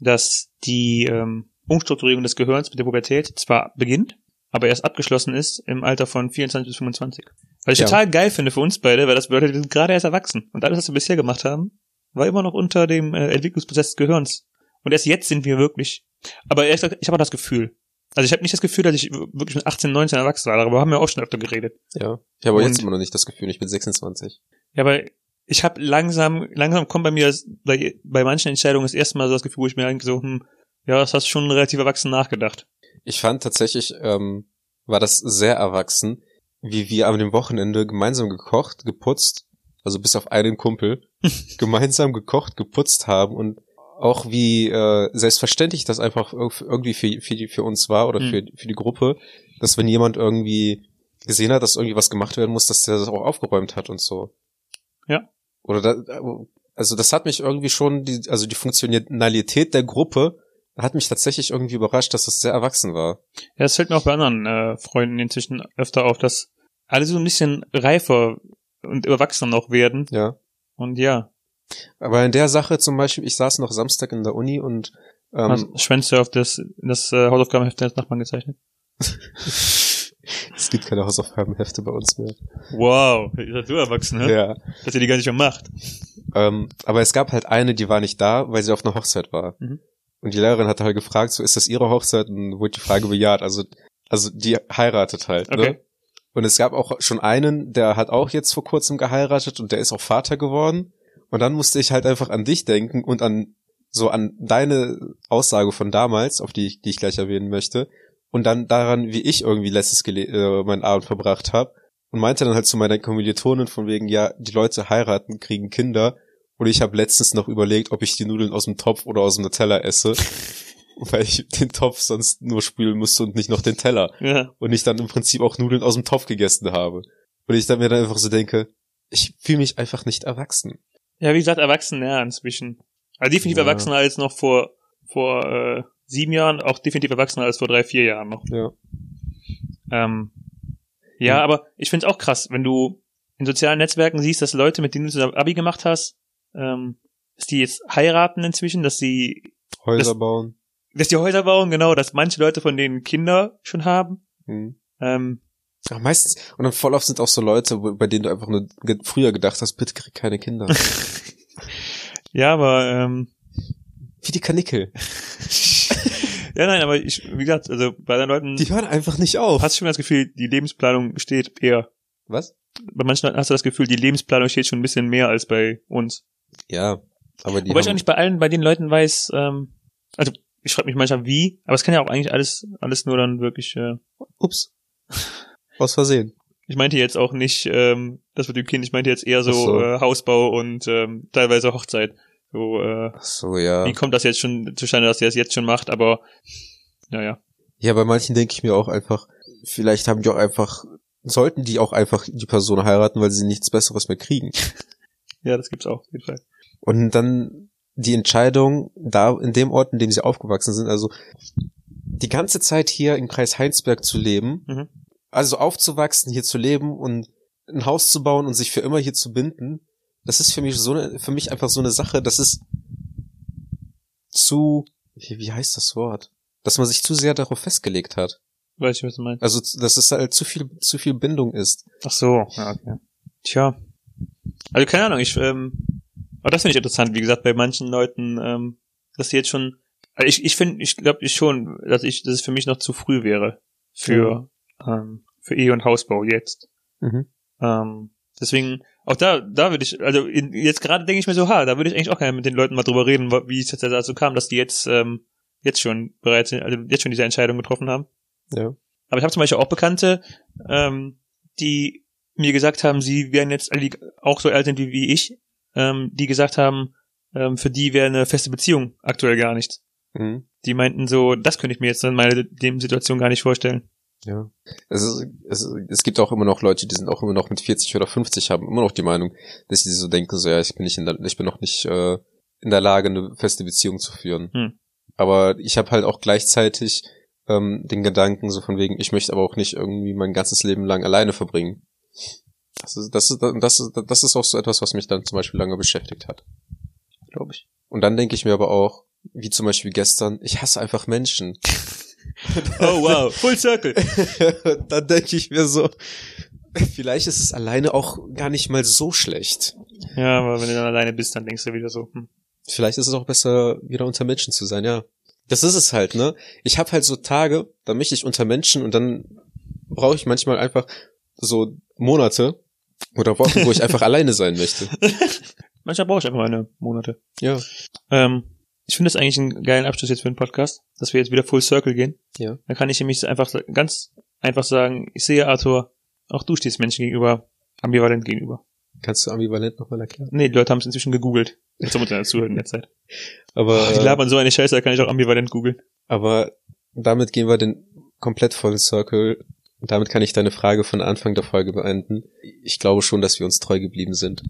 dass die ähm, Umstrukturierung des Gehirns mit der Pubertät zwar beginnt, aber erst abgeschlossen ist im Alter von 24 bis 25. Was ich Ja. total geil finde für uns beide, weil das bedeutet, wir sind gerade erst erwachsen. Und alles, was wir bisher gemacht haben, war immer noch unter dem äh, Entwicklungsprozess des Gehirns. Und erst jetzt sind wir wirklich. Aber ehrlich gesagt, ich habe auch das Gefühl. Also ich habe nicht das Gefühl, dass ich wirklich mit 18, 19 erwachsen war, darüber haben wir auch schon öfter geredet. Ja. Ich habe jetzt immer noch nicht das Gefühl, ich bin 26. Ja, aber ich habe langsam, langsam kommt bei mir bei, bei manchen Entscheidungen das erste Mal so das Gefühl, wo ich mir eigentlich so, hm, ja, das hast du schon relativ erwachsen nachgedacht. Ich fand tatsächlich, ähm, war das sehr erwachsen, wie wir am dem Wochenende gemeinsam gekocht, geputzt, also bis auf einen Kumpel, gemeinsam gekocht, geputzt haben und auch wie äh, selbstverständlich das einfach irg- irgendwie für, für, die, für uns war oder Hm. für, für die Gruppe, dass wenn jemand irgendwie gesehen hat, dass irgendwie was gemacht werden muss, dass der das auch aufgeräumt hat und so. Ja. Oder da, also das hat mich irgendwie schon, die, also die Funktionalität der Gruppe hat mich tatsächlich irgendwie überrascht, dass das sehr erwachsen war. Ja, das fällt mir auch bei anderen äh, Freunden inzwischen öfter auf, dass alle so ein bisschen reifer und erwachsener noch werden. Ja. Und ja, Aber in der Sache zum Beispiel, ich saß noch Samstag in der Uni und ähm, Schwänze auf das, das äh, Hausaufgabenheft des Nachbarn gezeichnet. es gibt keine Hausaufgabenhefte bei uns mehr. Wow, ihr seid so erwachsen, hä? Ja. Dass ihr die gar nicht mehr macht. Ähm, aber es gab halt eine, die war nicht da, weil sie auf einer Hochzeit war. Mhm. Und die Lehrerin hat halt gefragt, so ist das ihre Hochzeit? Und wurde die Frage bejaht. Also, also die heiratet halt. Okay. Ne? Und es gab auch schon einen, der hat auch jetzt vor kurzem geheiratet und der ist auch Vater geworden. Und dann musste ich halt einfach an dich denken und an so an deine Aussage von damals, auf die ich, die ich gleich erwähnen möchte, und dann daran, wie ich irgendwie letztes gele äh, meinen Abend verbracht habe und meinte dann halt zu meiner Kommilitonin von wegen, ja, die Leute heiraten, kriegen Kinder und ich habe letztens noch überlegt, ob ich die Nudeln aus dem Topf oder aus dem Teller esse, weil ich den Topf sonst nur spülen musste und nicht noch den Teller Ja. und ich dann im Prinzip auch Nudeln aus dem Topf gegessen habe. Und ich dann mir dann einfach so denke, ich fühle mich einfach nicht erwachsen. Ja, wie gesagt, erwachsen, ja, inzwischen. Also definitiv Ja. erwachsener als noch vor, vor äh, sieben Jahren, auch definitiv erwachsener als vor drei, vier Jahren noch. Ja. Ähm, ja, Mhm. aber ich find's auch krass, wenn du in sozialen Netzwerken siehst, dass Leute, mit denen du zusammen Abi gemacht hast, ähm, dass die jetzt heiraten inzwischen, dass sie, Häuser Das- bauen. dass die Häuser bauen, genau, dass manche Leute von denen Kinder schon haben. Hm. Ähm, Ja, meistens, und dann voll oft sind auch so Leute, bei denen du einfach nur früher gedacht hast, bitte krieg keine Kinder. ja, aber ähm, Wie die Kanickel. ja, nein, aber ich, wie gesagt, also bei den Leuten Die hören einfach nicht auf. hast du schon das Gefühl, die Lebensplanung steht eher. Was? Bei manchen Leuten hast du das Gefühl, die Lebensplanung steht schon ein bisschen mehr als bei uns. Ja, aber die Wobei ich auch nicht bei allen, bei den Leuten weiß, ähm, also ich frage mich manchmal wie, aber es kann ja auch eigentlich alles, alles nur dann wirklich, äh, ups, aus Versehen. ich meinte jetzt auch nicht, ähm, das mit dem Kind, ich meinte jetzt eher so, so. Äh, Hausbau und ähm, teilweise Hochzeit. So, äh, Ach so, ja. wie kommt das jetzt schon zustande, dass der es jetzt schon macht, aber naja. Ja, bei manchen denke ich mir auch einfach, vielleicht haben die auch einfach, sollten die auch einfach die Person heiraten, weil sie nichts Besseres mehr kriegen. Ja, das gibt's auch, auf jeden Fall. Und dann die Entscheidung, da in dem Ort, in dem sie aufgewachsen sind, also die ganze Zeit hier im Kreis Heinsberg zu leben, Mhm. also aufzuwachsen, hier zu leben und ein Haus zu bauen und sich für immer hier zu binden, das ist für mich so eine, für mich einfach so eine Sache, das ist zu, wie, wie heißt das Wort? Dass man sich zu sehr darauf festgelegt hat. Weiß ich, was du meinst. Also, dass es halt zu viel, zu viel Bindung ist. Ach so, ja, okay. Tja. Also keine Ahnung, ich, ähm, aber das finde ich interessant, wie gesagt, bei manchen Leuten, ähm, dass sie jetzt schon, also ich, ich finde, ich glaube ich schon, dass ich, dass es für mich noch zu früh wäre für, ähm, für Ehe und Hausbau jetzt. Mhm. Ähm, deswegen, auch da, da würde ich, also in, jetzt gerade denke ich mir so, ha, da würde ich eigentlich auch gerne mit den Leuten mal drüber reden, wie es jetzt dazu kam, dass die jetzt, ähm, jetzt schon bereits, also jetzt schon diese Entscheidung getroffen haben. Ja. Aber ich habe zum Beispiel auch Bekannte, ähm, die mir gesagt haben, sie wären jetzt alle auch so alt sind wie, wie ich, ähm, die gesagt haben, ähm, für die wäre eine feste Beziehung aktuell gar nicht. Mhm. Die meinten so, das könnte ich mir jetzt in meiner dem Situation gar nicht vorstellen. Ja. Es, ist, es, es gibt auch immer noch Leute, die sind auch immer noch mit 40 oder 50, haben immer noch die Meinung, dass sie so denken, so ja, ich bin nicht in der, ich bin noch nicht äh, in der Lage, eine feste Beziehung zu führen. Hm. Aber ich habe halt auch gleichzeitig ähm, den Gedanken, so von wegen, ich möchte aber auch nicht irgendwie mein ganzes Leben lang alleine verbringen. Das ist, das ist, das ist, das ist auch so etwas, was mich dann zum Beispiel lange beschäftigt hat. Glaube ich. Und dann denke ich mir aber auch, wie zum Beispiel gestern, ich hasse einfach Menschen. Oh wow, Full Circle. dann denke ich mir so, vielleicht ist es alleine auch gar nicht mal so schlecht. Ja, aber wenn du dann alleine bist, dann denkst du wieder so, hm. Vielleicht ist es auch besser, wieder unter Menschen zu sein, ja. Das ist es halt, ne? Ich habe halt so Tage, da möchte ich unter Menschen und dann brauche ich manchmal einfach so Monate oder Wochen, wo ich einfach alleine sein möchte. manchmal brauche ich einfach meine Monate. Ja. Ähm, ich finde das eigentlich einen geilen Abschluss jetzt für den Podcast, dass wir jetzt wieder Full Circle gehen. Ja. Da kann ich nämlich einfach ganz einfach sagen, ich sehe Arthur, auch du stehst Menschen gegenüber ambivalent gegenüber. Kannst du ambivalent nochmal erklären? Nee, die Leute haben es inzwischen gegoogelt. Jetzt muss man dazu hören in der Zeit. Aber, Die äh, labern so eine Scheiße, da kann ich auch ambivalent googeln. aber damit gehen wir den komplett vollen Circle. Und damit kann ich deine Frage von Anfang der Folge beenden. Ich glaube schon, dass wir uns treu geblieben sind.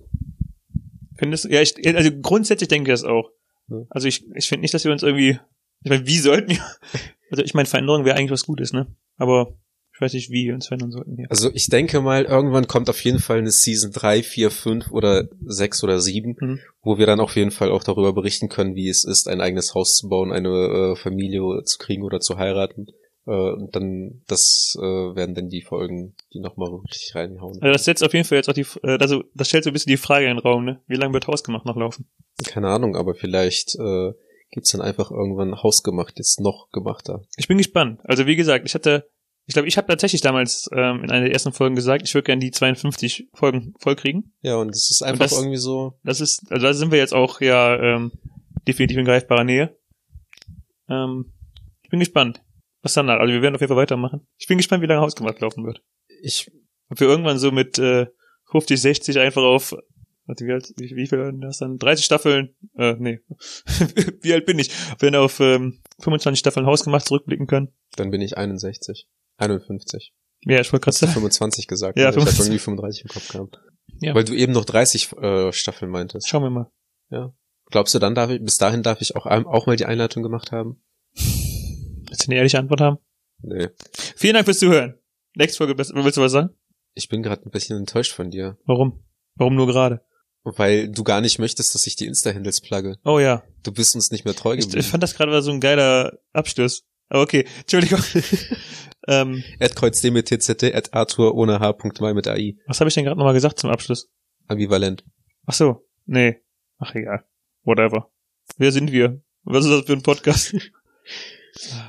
Findest du? Ja, ich, also grundsätzlich denke ich das auch. Ja. Also ich, ich finde nicht, dass wir uns irgendwie, ich meine, wie sollten wir, also ich meine, Veränderung wäre eigentlich was Gutes, ne? Aber ich weiß nicht, wie wir uns verändern sollten hier. Also ich denke mal, irgendwann kommt auf jeden Fall eine Season 3, 4, 5 oder 6 oder 7, Mhm. wo wir dann auf jeden Fall auch darüber berichten können, wie es ist, ein eigenes Haus zu bauen, eine äh, Familie zu kriegen oder zu heiraten. Äh, und dann, das äh, werden dann die Folgen, die nochmal richtig reinhauen. Also das setzt auf jeden Fall jetzt auch die, äh, also das stellt so ein bisschen die Frage in den Raum, ne? Wie lange wird Hausgemacht noch laufen? Keine Ahnung, aber vielleicht äh, gibt's dann einfach irgendwann hausgemacht, jetzt noch gemachter. Ich bin gespannt. Also wie gesagt, ich hatte, ich glaube, ich habe tatsächlich damals ähm, in einer der ersten Folgen gesagt, ich würde gerne die 52 Folgen vollkriegen. Ja, und es ist einfach das- irgendwie so, Das ist, also da sind wir jetzt auch ja ähm, definitiv in greifbarer Nähe. Ähm, ich bin gespannt. Was dann halt? Also wir werden auf jeden Fall weitermachen. Ich bin gespannt, wie lange Hausgemacht laufen wird. ich, Ob wir irgendwann so mit äh, 50, 60 einfach auf warte, wie alt, wie, wie viel das dann? 30 Staffeln, äh, nee. wie alt bin ich? Dann auf ähm, 25 Staffeln Hausgemacht zurückblicken können. dann bin ich 61. 51. Ja, ich wollte gerade sagen. 25 gesagt? Ja, ich habe 25. irgendwie 35 im Kopf gehabt. Ja. Weil du eben noch 30 äh, Staffeln meintest. Schauen wir mal. Glaubst du dann darf ich, bis dahin darf ich auch, auch mal die Einleitung gemacht haben? Willst du eine ehrliche Antwort haben? Nee. Vielen Dank fürs Zuhören. Nächste Folge, willst du was sagen? Ich bin gerade ein bisschen enttäuscht von dir. Warum? Warum nur gerade? Weil du gar nicht möchtest, dass ich die Insta-Handles plugge. Oh ja, Du bist uns nicht mehr treu ich, geblieben. ich fand das gerade so ein geiler Absturz. Aber okay, Entschuldigung. ähm, mit tzt, at arthur ohne h.mai mit ai. was habe ich denn gerade nochmal gesagt zum Abschluss? Ambivalent. Ach so, nee. Ach egal. Whatever. Wer sind wir? Was ist das für ein Podcast?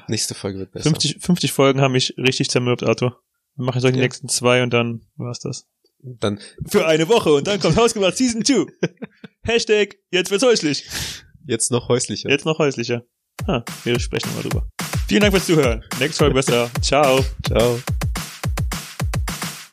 Nächste Folge wird besser. 50, 50 Folgen haben mich richtig zermürbt, Arthur. Wir machen jetzt auch die Ja. nächsten zwei und dann war's das. Dann Für eine Woche und dann kommt Hausgemacht Season 2. Hashtag, jetzt wird's häuslich. jetzt noch häuslicher. Jetzt noch häuslicher. Ah, wir sprechen mal drüber. Vielen Dank fürs Zuhören. Nächste Folge besser. Ciao. Ciao.